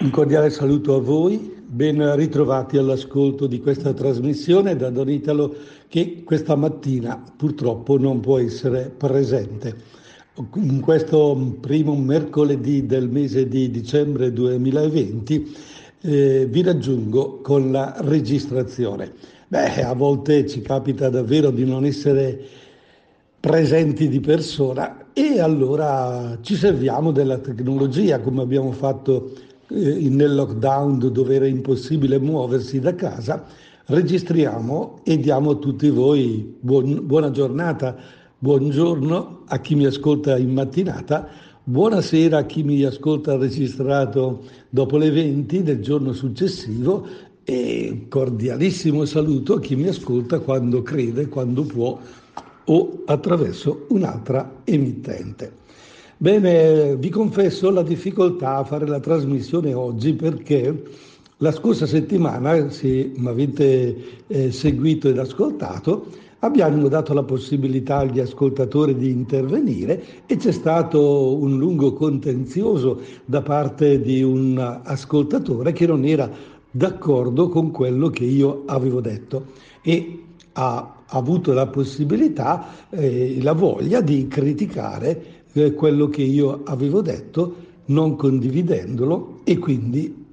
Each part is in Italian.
Un cordiale saluto a voi, ben ritrovati all'ascolto di questa trasmissione da Don Italo che questa mattina purtroppo non può essere presente. In questo primo mercoledì del mese di dicembre 2020 eh, vi raggiungo con la registrazione. Beh, a volte ci capita davvero di non essere presenti di persona e allora ci serviamo della tecnologia come abbiamo fatto eh, nel lockdown dove era impossibile muoversi da casa, registriamo e diamo a tutti voi buon, buona giornata, buongiorno a chi mi ascolta in mattinata, buonasera a chi mi ascolta registrato dopo le 20 del giorno successivo. E cordialissimo saluto a chi mi ascolta quando crede, quando può o attraverso un'altra emittente. Bene, vi confesso la difficoltà a fare la trasmissione oggi perché la scorsa settimana, se mi avete eh, seguito ed ascoltato, abbiamo dato la possibilità agli ascoltatori di intervenire e c'è stato un lungo contenzioso da parte di un ascoltatore che non era d'accordo con quello che io avevo detto e ha avuto la possibilità e eh, la voglia di criticare eh, quello che io avevo detto, non condividendolo e quindi,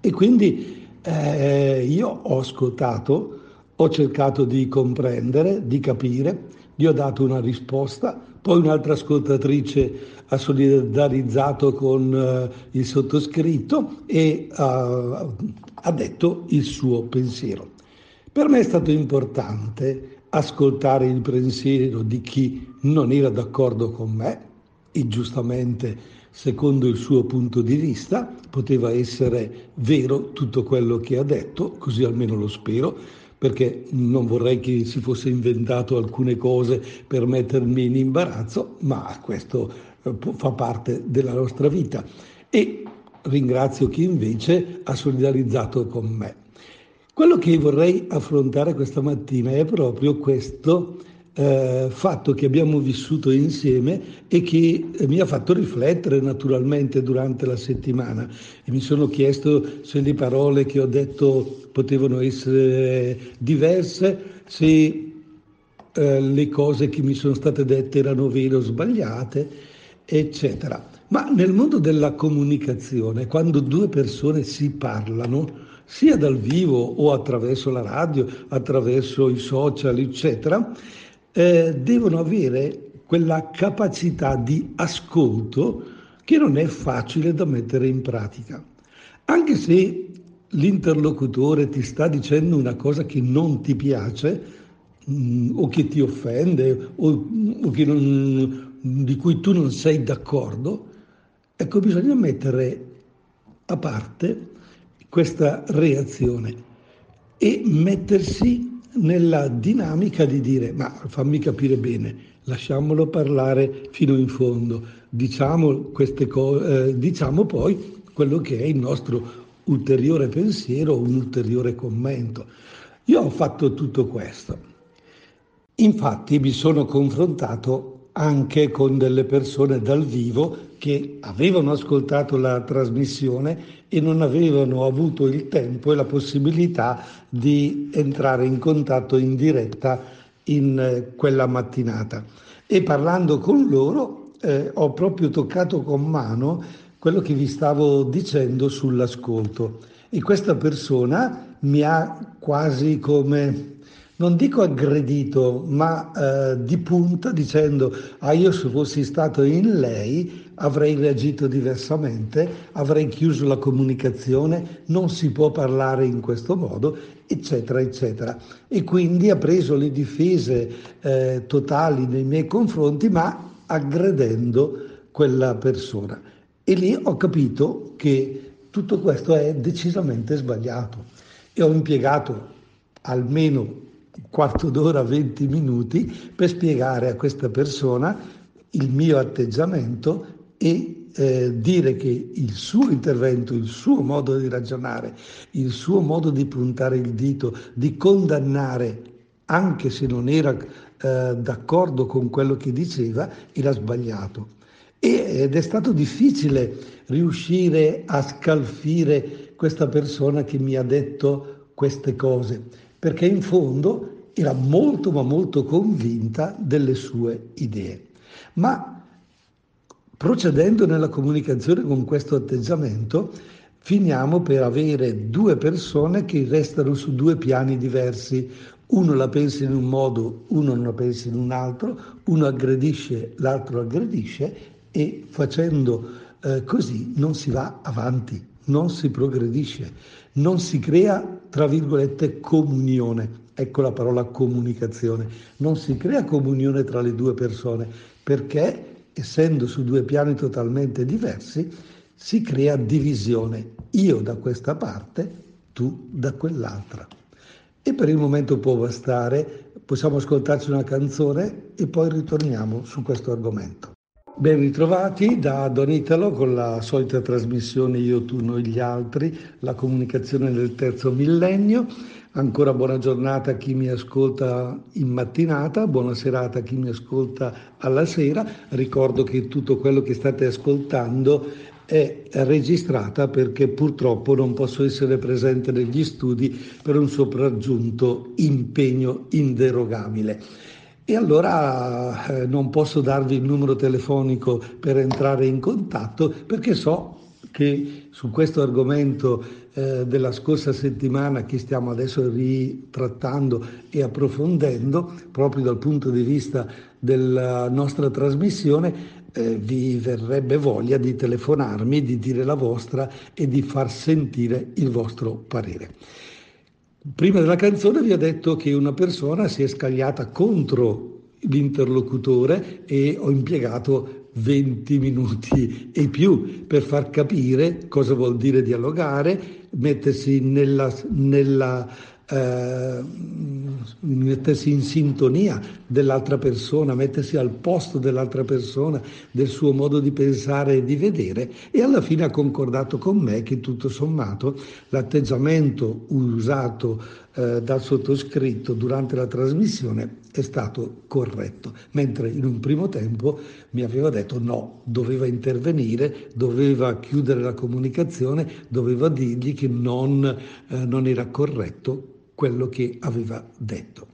e quindi eh, io ho ascoltato, ho cercato di comprendere, di capire, gli ho dato una risposta, poi un'altra ascoltatrice ha solidarizzato con eh, il sottoscritto e uh, ha detto il suo pensiero. Per me è stato importante ascoltare il pensiero di chi non era d'accordo con me, e giustamente secondo il suo punto di vista poteva essere vero tutto quello che ha detto, così almeno lo spero, perché non vorrei che si fosse inventato alcune cose per mettermi in imbarazzo, ma questo eh, fa parte della nostra vita. E ringrazio chi invece ha solidarizzato con me. Quello che vorrei affrontare questa mattina è proprio questo eh, fatto che abbiamo vissuto insieme e che eh, mi ha fatto riflettere naturalmente durante la settimana e mi sono chiesto se le parole che ho detto potevano essere diverse, se eh, le cose che mi sono state dette erano vere o sbagliate, eccetera. Ma nel mondo della comunicazione, quando due persone si parlano, sia dal vivo o attraverso la radio, attraverso i social, eccetera, eh, devono avere quella capacità di ascolto che non è facile da mettere in pratica. Anche se l'interlocutore ti sta dicendo una cosa che non ti piace mh, mm, o che ti offende o, o non, di cui tu non sei d'accordo, ecco bisogna mettere a parte questa reazione e mettersi nella dinamica di dire ma fammi capire bene, lasciamolo parlare fino in fondo, diciamo, queste co- eh, diciamo poi quello che è il nostro ulteriore pensiero, un ulteriore commento. Io ho fatto tutto questo. Infatti mi sono confrontato anche con delle persone dal vivo che avevano ascoltato la trasmissione e non avevano avuto il tempo e la possibilità di entrare in contatto in diretta in eh, quella mattinata. E parlando con loro eh, ho proprio toccato con mano quello che vi stavo dicendo sull'ascolto. E questa persona mi ha quasi come non dico aggredito, ma eh, di punta dicendo, ah io se fossi stato in lei avrei reagito diversamente, avrei chiuso la comunicazione, non si può parlare in questo modo, eccetera, eccetera. E quindi ha preso le difese eh, totali nei miei confronti, ma aggredendo quella persona. E lì ho capito che tutto questo è decisamente sbagliato. E ho impiegato almeno quarto d'ora, 20 minuti per spiegare a questa persona il mio atteggiamento e eh, dire che il suo intervento, il suo modo di ragionare, il suo modo di puntare il dito, di condannare, anche se non era eh, d'accordo con quello che diceva, era sbagliato. ed è stato difficile riuscire a scalfire questa persona che mi ha detto queste cose, perché in fondo era molto ma molto convinta delle sue idee. Ma procedendo nella comunicazione con questo atteggiamento, finiamo per avere due persone che restano su due piani diversi. Uno la pensa in un modo, uno non la pensa in un altro, uno aggredisce, l'altro aggredisce e facendo eh, così non si va avanti, non si progredisce, non si crea, tra virgolette, comunione. Ecco la parola comunicazione. Non si crea comunione tra le due persone perché, essendo su due piani totalmente diversi, si crea divisione. Io da questa parte, tu da quell'altra. E per il momento può bastare, possiamo ascoltarci una canzone e poi ritorniamo su questo argomento. Ben ritrovati da Don Italo con la solita trasmissione Io, tu, noi, gli altri, la comunicazione del terzo millennio. Ancora buona giornata a chi mi ascolta in mattinata, buona serata a chi mi ascolta alla sera. Ricordo che tutto quello che state ascoltando è registrata perché purtroppo non posso essere presente negli studi per un sopraggiunto impegno inderogabile. E allora eh, non posso darvi il numero telefonico per entrare in contatto perché so che su questo argomento eh, della scorsa settimana che stiamo adesso ritrattando e approfondendo proprio dal punto di vista della nostra trasmissione eh, vi verrebbe voglia di telefonarmi, di dire la vostra e di far sentire il vostro parere. Prima della canzone vi ho detto che una persona si è scagliata contro l'interlocutore e ho impiegato 20 minuti e più per far capire cosa vuol dire dialogare, mettersi nella, nella eh, mettersi in sintonia dell'altra persona, mettersi al posto dell'altra persona, del suo modo di pensare e di vedere e alla fine ha concordato con me che tutto sommato l'atteggiamento usato eh, dal sottoscritto durante la trasmissione è stato corretto, mentre in un primo tempo mi aveva detto no, doveva intervenire, doveva chiudere la comunicazione, doveva dirgli che non, eh, non era corretto quello che aveva detto.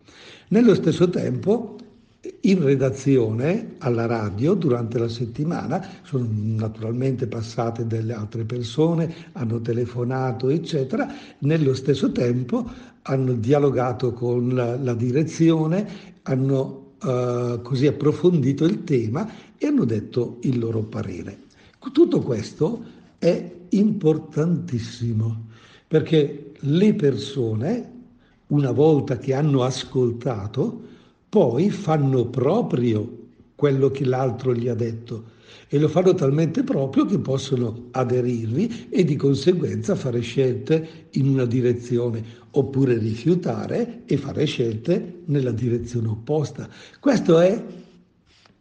Nello stesso tempo, in redazione alla radio durante la settimana sono naturalmente passate delle altre persone, hanno telefonato, eccetera. Nello stesso tempo hanno dialogato con la, la direzione, hanno uh, così approfondito il tema e hanno detto il loro parere. Tutto questo è importantissimo perché le persone una volta che hanno ascoltato, poi fanno proprio quello che l'altro gli ha detto e lo fanno talmente proprio che possono aderirvi e di conseguenza fare scelte in una direzione oppure rifiutare e fare scelte nella direzione opposta. Questo è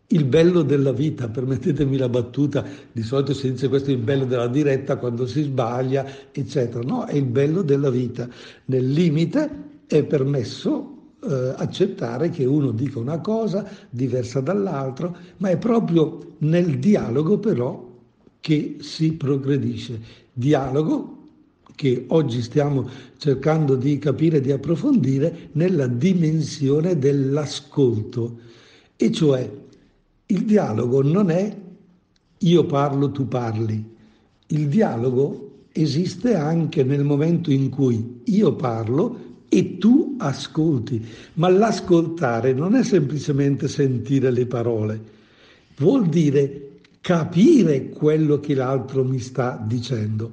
il bello della vita, permettetemi la battuta, di solito si dice questo è il bello della diretta quando si sbaglia, eccetera. No, è il bello della vita. Nel limite è permesso eh, accettare che uno dica una cosa diversa dall'altro, ma è proprio nel dialogo però che si progredisce. Dialogo che oggi stiamo cercando di capire di approfondire nella dimensione dell'ascolto. E cioè il dialogo non è io parlo, tu parli. Il dialogo esiste anche nel momento in cui io parlo e tu ascolti, ma l'ascoltare non è semplicemente sentire le parole, vuol dire capire quello che l'altro mi sta dicendo.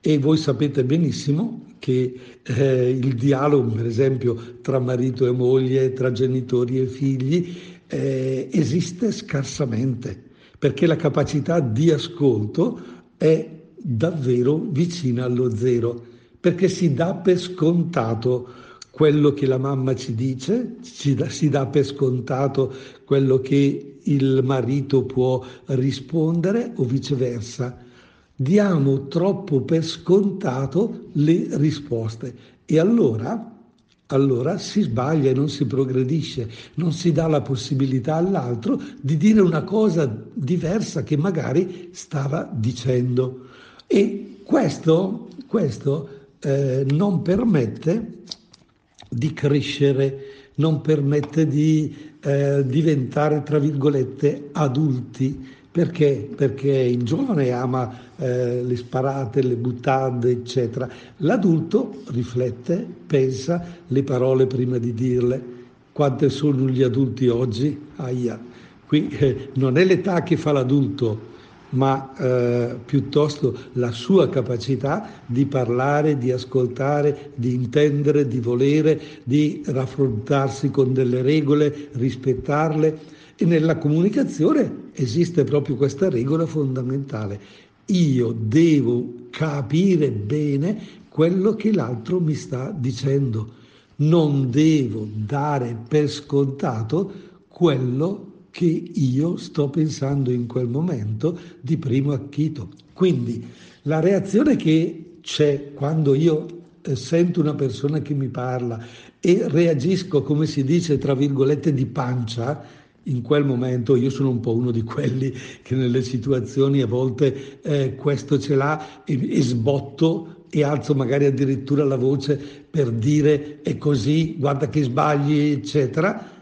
E voi sapete benissimo che eh, il dialogo, per esempio, tra marito e moglie, tra genitori e figli, eh, esiste scarsamente, perché la capacità di ascolto è davvero vicina allo zero perché si dà per scontato quello che la mamma ci dice, si dà, si dà per scontato quello che il marito può rispondere o viceversa. Diamo troppo per scontato le risposte e allora allora si sbaglia e non si progredisce, non si dà la possibilità all'altro di dire una cosa diversa che magari stava dicendo. E questo, questo eh, non permette di crescere, non permette di eh, diventare, tra virgolette, adulti perché? Perché il giovane ama eh, le sparate, le buttande, eccetera. L'adulto riflette, pensa le parole prima di dirle. Quante sono gli adulti oggi? Aia. Qui eh, non è l'età che fa l'adulto, ma eh, piuttosto la sua capacità di parlare, di ascoltare, di intendere, di volere, di raffrontarsi con delle regole, rispettarle e nella comunicazione esiste proprio questa regola fondamentale. Io devo capire bene quello che l'altro mi sta dicendo. Non devo dare per scontato quello che io sto pensando in quel momento di primo acchito. Quindi la reazione che c'è quando io eh, sento una persona che mi parla e reagisco, come si dice, tra virgolette, di pancia, in quel momento io sono un po' uno di quelli che nelle situazioni a volte eh, questo ce l'ha e, e sbotto e alzo magari addirittura la voce per dire è così, guarda che sbagli, eccetera,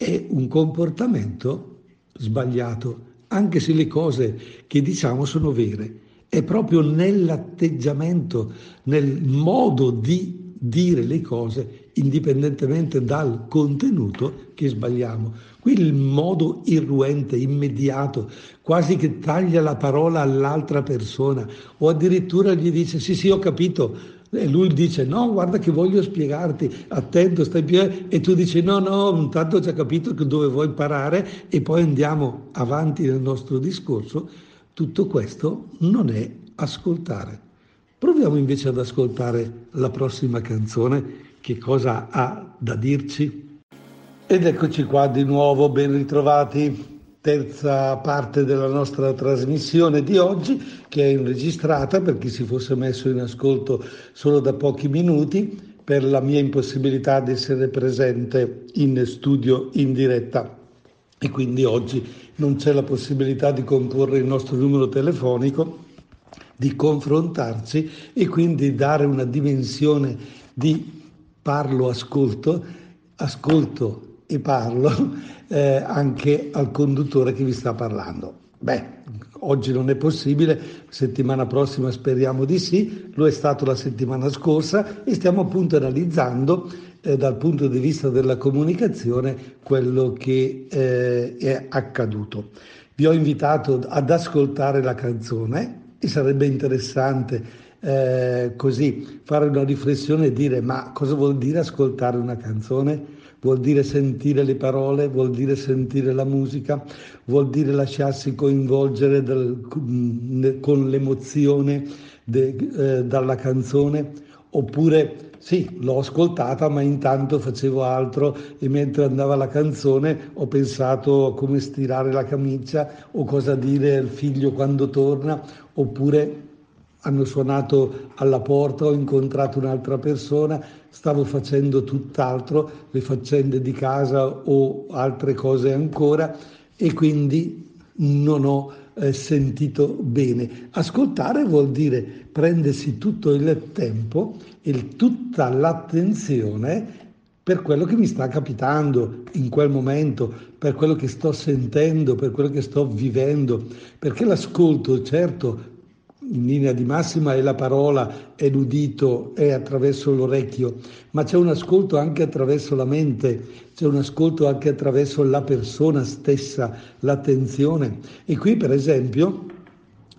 è un comportamento sbagliato, anche se le cose che diciamo sono vere. È proprio nell'atteggiamento, nel modo di dire le cose, indipendentemente dal contenuto, che sbagliamo. Qui il modo irruente, immediato, quasi che taglia la parola all'altra persona o addirittura gli dice sì sì ho capito e lui dice no guarda che voglio spiegarti, attento stai più e tu dici no no intanto ho già capito dove vuoi parare e poi andiamo avanti nel nostro discorso, tutto questo non è ascoltare. Proviamo invece ad ascoltare la prossima canzone, che cosa ha da dirci? Ed eccoci qua di nuovo, ben ritrovati. Terza parte della nostra trasmissione di oggi che è registrata per chi si fosse messo in ascolto solo da pochi minuti per la mia impossibilità di essere presente in studio in diretta. E quindi oggi non c'è la possibilità di comporre il nostro numero telefonico, di confrontarci e quindi dare una dimensione di parlo-ascolto, ascolto e parlo eh, anche al conduttore che vi sta parlando. Beh, oggi non è possibile, settimana prossima speriamo di sì, lo è stato la settimana scorsa e stiamo appunto analizzando eh, dal punto di vista della comunicazione quello che eh, è accaduto. Vi ho invitato ad ascoltare la canzone e sarebbe interessante eh, così fare una riflessione e dire ma cosa vuol dire ascoltare una canzone? Vuol dire sentire le parole, vuol dire sentire la musica, vuol dire lasciarsi coinvolgere del, con l'emozione de, eh, dalla canzone, oppure sì, l'ho ascoltata, ma intanto facevo altro e mentre andava la canzone ho pensato a come stirare la camicia o cosa dire al figlio quando torna, oppure hanno suonato alla porta, ho incontrato un'altra persona, stavo facendo tutt'altro, le faccende di casa o altre cose ancora e quindi non ho eh, sentito bene. Ascoltare vuol dire prendersi tutto il tempo e tutta l'attenzione per quello che mi sta capitando in quel momento, per quello che sto sentendo, per quello che sto vivendo, perché l'ascolto certo in linea di massima è la parola, è l'udito, è attraverso l'orecchio, ma c'è un ascolto anche attraverso la mente, c'è un ascolto anche attraverso la persona stessa, l'attenzione. E qui per esempio,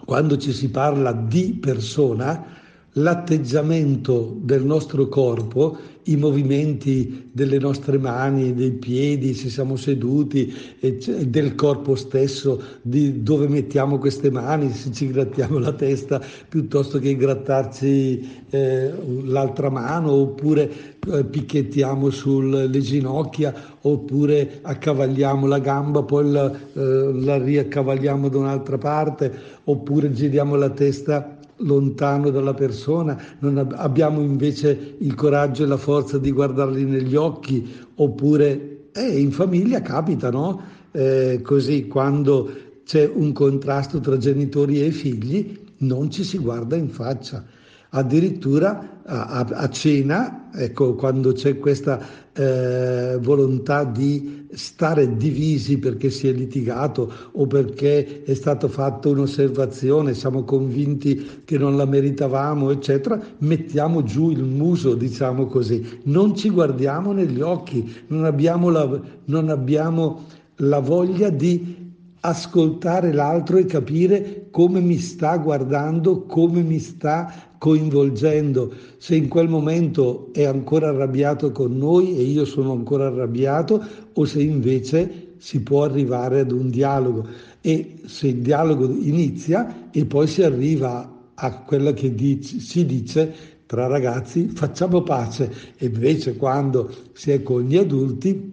quando ci si parla di persona, l'atteggiamento del nostro corpo, i movimenti delle nostre mani, dei piedi, se siamo seduti, del corpo stesso, di dove mettiamo queste mani, se ci grattiamo la testa piuttosto che grattarci eh, l'altra mano, oppure eh, picchettiamo sulle ginocchia, oppure accavagliamo la gamba, poi la, eh, la riaccavagliamo da un'altra parte, oppure giriamo la testa lontano dalla persona, non ab- abbiamo invece il coraggio e la forza di guardarli negli occhi, oppure eh, in famiglia capita, no? Eh, così quando c'è un contrasto tra genitori e figli, non ci si guarda in faccia. Addirittura a, a cena, ecco, quando c'è questa eh, volontà di stare divisi perché si è litigato o perché è stata fatta un'osservazione, siamo convinti che non la meritavamo, eccetera, mettiamo giù il muso, diciamo così, non ci guardiamo negli occhi, non abbiamo la, non abbiamo la voglia di ascoltare l'altro e capire come mi sta guardando, come mi sta coinvolgendo, se in quel momento è ancora arrabbiato con noi e io sono ancora arrabbiato o se invece si può arrivare ad un dialogo. E se il dialogo inizia e poi si arriva a quello che dice, si dice tra ragazzi facciamo pace e invece quando si è con gli adulti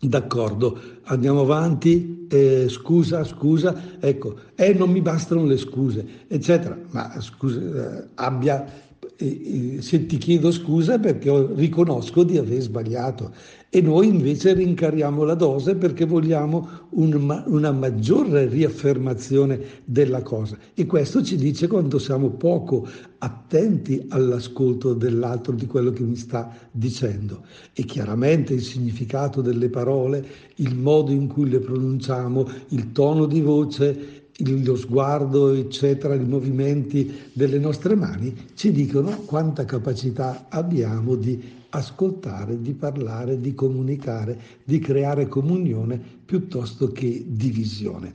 d'accordo. Andiamo avanti. Eh, scusa scusa. Ecco eh non mi bastano le scuse eccetera. Ma scusa eh, abbia se ti chiedo scusa perché riconosco di aver sbagliato. E noi invece rincariamo la dose perché vogliamo un, una maggiore riaffermazione della cosa. E questo ci dice quando siamo poco attenti all'ascolto dell'altro di quello che mi sta dicendo. E chiaramente il significato delle parole, il modo in cui le pronunciamo, il tono di voce lo sguardo, eccetera, i movimenti delle nostre mani ci dicono quanta capacità abbiamo di ascoltare, di parlare, di comunicare, di creare comunione piuttosto che divisione.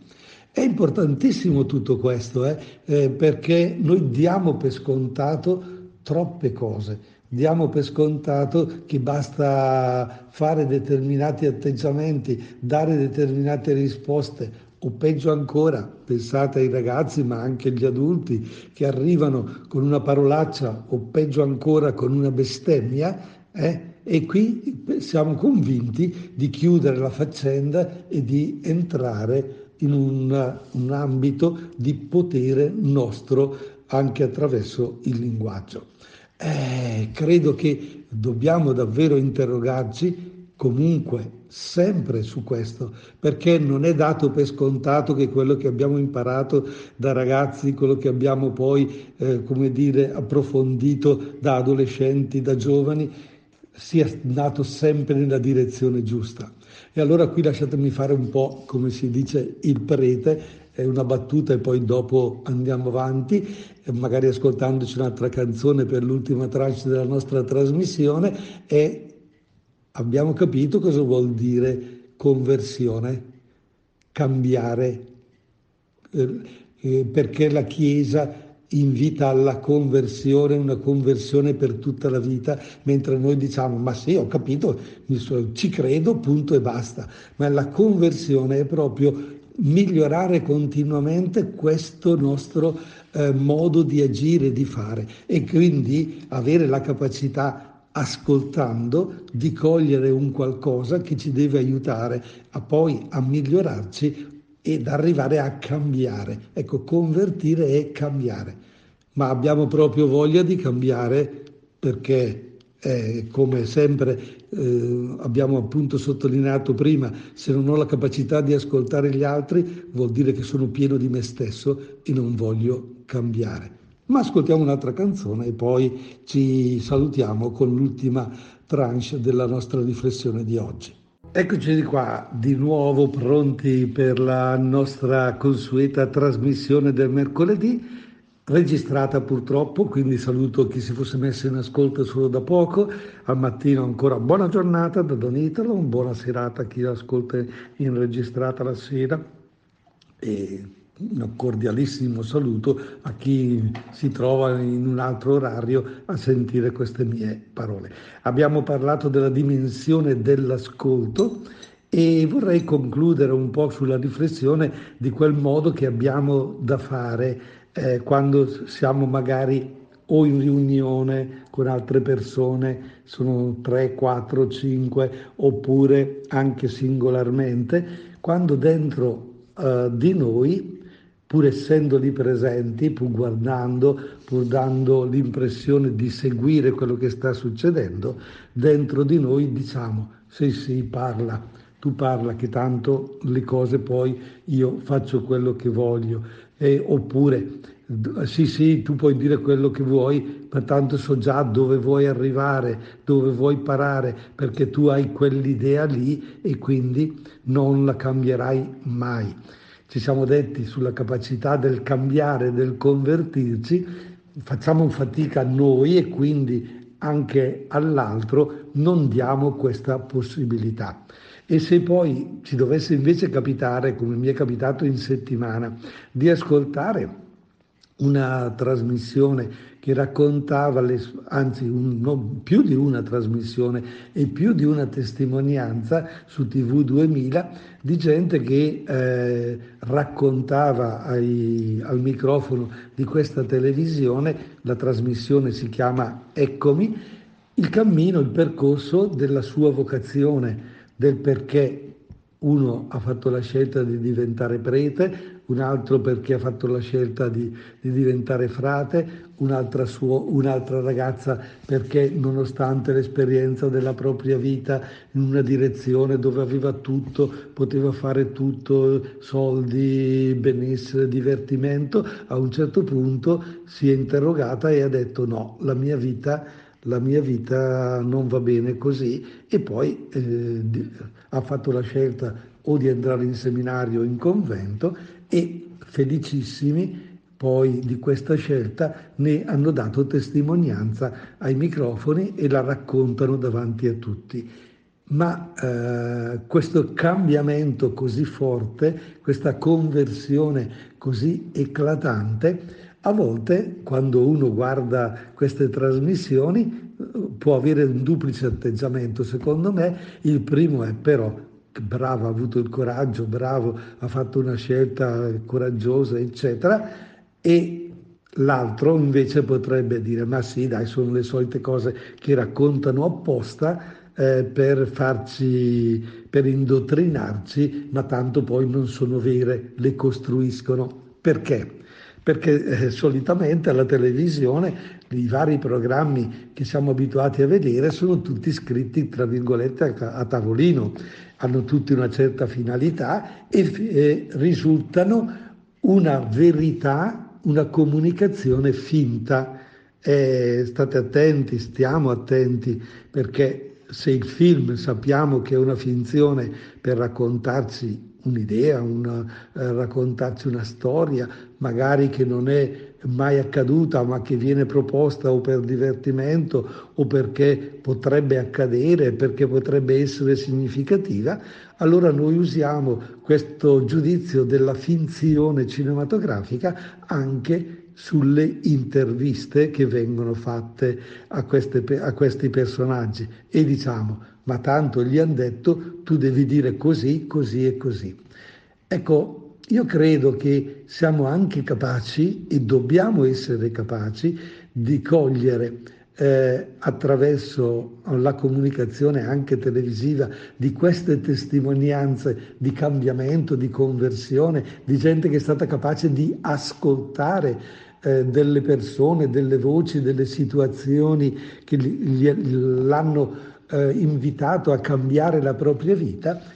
È importantissimo tutto questo eh, eh, perché noi diamo per scontato troppe cose. Diamo per scontato che basta fare determinati atteggiamenti, dare determinate risposte o peggio ancora, pensate ai ragazzi ma anche agli adulti che arrivano con una parolaccia o peggio ancora con una bestemmia, eh? e qui siamo convinti di chiudere la faccenda e di entrare in un, un ambito di potere nostro anche attraverso il linguaggio. Eh, credo che dobbiamo davvero interrogarci comunque sempre su questo, perché non è dato per scontato che quello che abbiamo imparato da ragazzi, quello che abbiamo poi, eh, come dire, approfondito da adolescenti, da giovani, sia andato sempre nella direzione giusta. E allora qui lasciatemi fare un po', come si dice, il prete, è una battuta e poi dopo andiamo avanti, magari ascoltandoci un'altra canzone per l'ultima tranche della nostra trasmissione, e abbiamo capito cosa vuol dire conversione, cambiare, eh, eh, perché la Chiesa invita alla conversione, una conversione per tutta la vita, mentre noi diciamo ma sì, ho capito, ci credo, punto e basta. Ma la conversione è proprio migliorare continuamente questo nostro eh, modo di agire, di fare e quindi avere la capacità ascoltando di cogliere un qualcosa che ci deve aiutare a poi a migliorarci ed arrivare a cambiare. Ecco, convertire è cambiare, ma abbiamo proprio voglia di cambiare perché, eh, come sempre eh, abbiamo appunto sottolineato prima, se non ho la capacità di ascoltare gli altri vuol dire che sono pieno di me stesso e non voglio cambiare. Ma ascoltiamo un'altra canzone e poi ci salutiamo con l'ultima tranche della nostra riflessione di oggi. Eccoci di qua, di nuovo pronti per la nostra consueta trasmissione del mercoledì, registrata purtroppo, quindi saluto chi si fosse messo in ascolto solo da poco. Al mattino ancora buona giornata da Don Italo, buona serata a chi ascolta in registrata la sera. E un cordialissimo saluto a chi si trova in un altro orario a sentire queste mie parole. Abbiamo parlato della dimensione dell'ascolto e vorrei concludere un po' sulla riflessione di quel modo che abbiamo da fare eh, quando siamo magari o in riunione con altre persone, sono 3, 4, 5, oppure anche singolarmente, quando dentro uh, di noi pur essendo lì presenti, pur guardando, pur dando l'impressione di seguire quello che sta succedendo, dentro di noi diciamo sì sì parla, tu parla che tanto le cose poi io faccio quello che voglio, eh, oppure sì sì tu puoi dire quello che vuoi, ma tanto so già dove vuoi arrivare, dove vuoi parare, perché tu hai quell'idea lì e quindi non la cambierai mai ci siamo detti sulla capacità del cambiare, del convertirci, facciamo fatica noi e quindi anche all'altro non diamo questa possibilità. E se poi ci dovesse invece capitare, come mi è capitato in settimana, di ascoltare una trasmissione che raccontava, le, anzi un, no, più di una trasmissione e più di una testimonianza su TV 2000 di gente che eh, raccontava ai, al microfono di questa televisione, la trasmissione si chiama Eccomi, il cammino, il percorso della sua vocazione, del perché uno ha fatto la scelta di diventare prete, un altro perché ha fatto la scelta di, di diventare frate, un'altra, suo, un'altra ragazza perché nonostante l'esperienza della propria vita in una direzione dove aveva tutto, poteva fare tutto, soldi, benessere, divertimento, a un certo punto si è interrogata e ha detto no, la mia vita la mia vita non va bene così. E poi eh, ha fatto la scelta o di entrare in seminario o in convento e felicissimi poi di questa scelta ne hanno dato testimonianza ai microfoni e la raccontano davanti a tutti. Ma eh, questo cambiamento così forte, questa conversione così eclatante, a volte quando uno guarda queste trasmissioni può avere un duplice atteggiamento. Secondo me il primo è però bravo, ha avuto il coraggio, bravo, ha fatto una scelta coraggiosa, eccetera, e l'altro invece potrebbe dire ma sì, dai, sono le solite cose che raccontano apposta eh, per farci, per indottrinarci, ma tanto poi non sono vere, le costruiscono. Perché? Perché eh, solitamente alla televisione i vari programmi che siamo abituati a vedere sono tutti scritti, tra virgolette, a, tavolino hanno tutti una certa finalità e, e risultano una verità, una comunicazione finta. Eh, state attenti, stiamo attenti, perché se il film sappiamo che è una finzione per raccontarci un'idea, una, eh, raccontarci una storia, magari che non è mai accaduta ma che viene proposta o per divertimento o perché potrebbe accadere, perché potrebbe essere significativa, allora noi usiamo questo giudizio della finzione cinematografica anche sulle interviste che vengono fatte a, queste, a questi personaggi e diciamo ma tanto gli hanno detto tu devi dire così, così e così. Ecco, io credo che siamo anche capaci e dobbiamo essere capaci di cogliere eh, attraverso la comunicazione anche televisiva di queste testimonianze di cambiamento, di conversione, di gente che è stata capace di ascoltare eh, delle persone, delle voci, delle situazioni che gli, l'hanno eh, invitato a cambiare la propria vita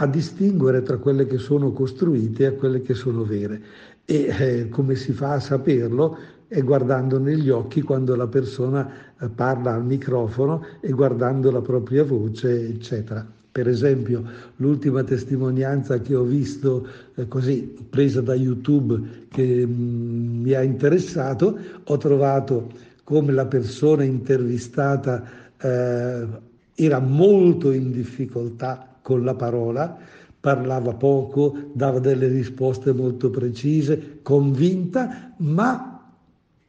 a distinguere tra quelle che sono costruite e quelle che sono vere. E eh, come si fa a saperlo? È guardando negli occhi quando la persona eh, parla al microfono e guardando la propria voce, eccetera. Per esempio, l'ultima testimonianza che ho visto eh, così presa da YouTube che mh, mm, mi ha interessato, ho trovato come la persona intervistata eh, era molto in difficoltà con la parola, parlava poco, dava delle risposte molto precise, convinta, ma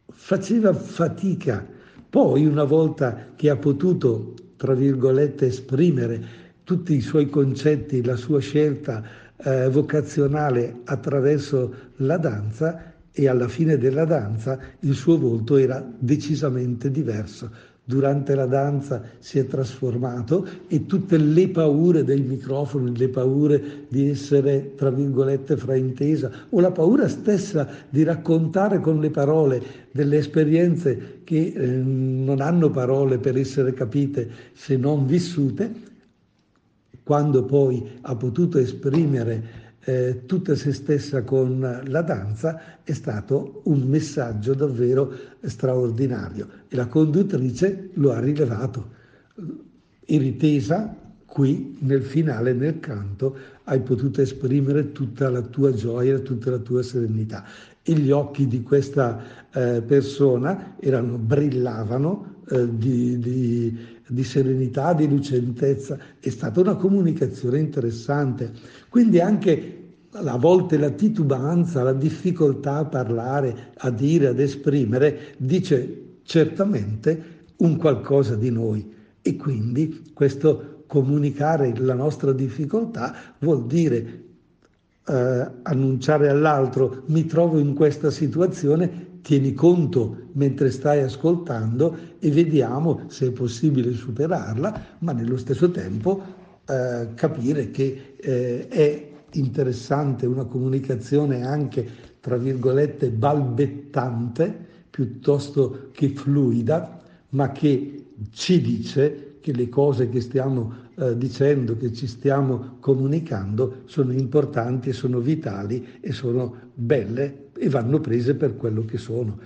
faceva fatica. Poi, una volta che ha potuto, tra virgolette, esprimere tutti i suoi concetti, la sua scelta eh, vocazionale attraverso la danza, e alla fine della danza il suo volto era decisamente diverso durante la danza si è trasformato e tutte le paure dei microfoni, le paure di essere, tra virgolette, fraintesa o la paura stessa di raccontare con le parole delle esperienze che eh, non hanno parole per essere capite se non vissute, quando poi ha potuto esprimere eh, tutta se stessa con la danza è stato un messaggio davvero straordinario e la conduttrice lo ha rilevato. Iritesa, qui nel finale, nel canto, hai potuto esprimere tutta la tua gioia, tutta la tua serenità. E gli occhi di questa eh, persona erano, brillavano eh, di, di, di serenità, di lucentezza. È stata una comunicazione interessante. Quindi anche a volte la titubanza, la difficoltà a parlare, a dire, ad esprimere, dice certamente un qualcosa di noi. E quindi questo comunicare la nostra difficoltà vuol dire eh, annunciare all'altro mi trovo in questa situazione, tieni conto mentre stai ascoltando e vediamo se è possibile superarla, ma nello stesso tempo eh, capire che eh, è interessante una comunicazione anche, tra virgolette, balbettante piuttosto che fluida, ma che ci dice che le cose che stiamo eh, dicendo, che ci stiamo comunicando, sono importanti sono vitali e sono belle e vanno prese per quello che sono.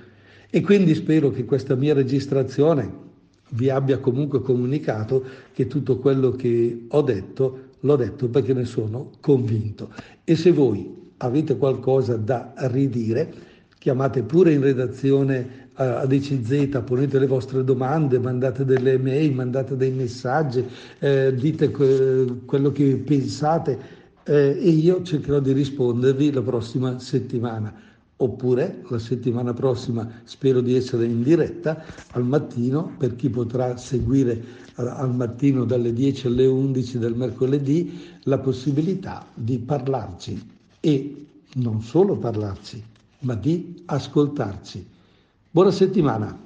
E quindi spero che questa mia registrazione vi abbia comunque comunicato che tutto quello che ho detto l'ho detto perché ne sono convinto. E se voi avete qualcosa da ridire, chiamate pure in redazione a DCZ, ponete le vostre domande, mandate delle mail, mandate dei messaggi, eh, dite que- quello che pensate eh, e io cercherò di rispondervi la prossima settimana. Oppure la settimana prossima spero di essere in diretta al mattino per chi potrà seguire al mattino dalle 10 alle 11 del mercoledì la possibilità di parlarci e non solo parlarci, ma di ascoltarci. Buona settimana!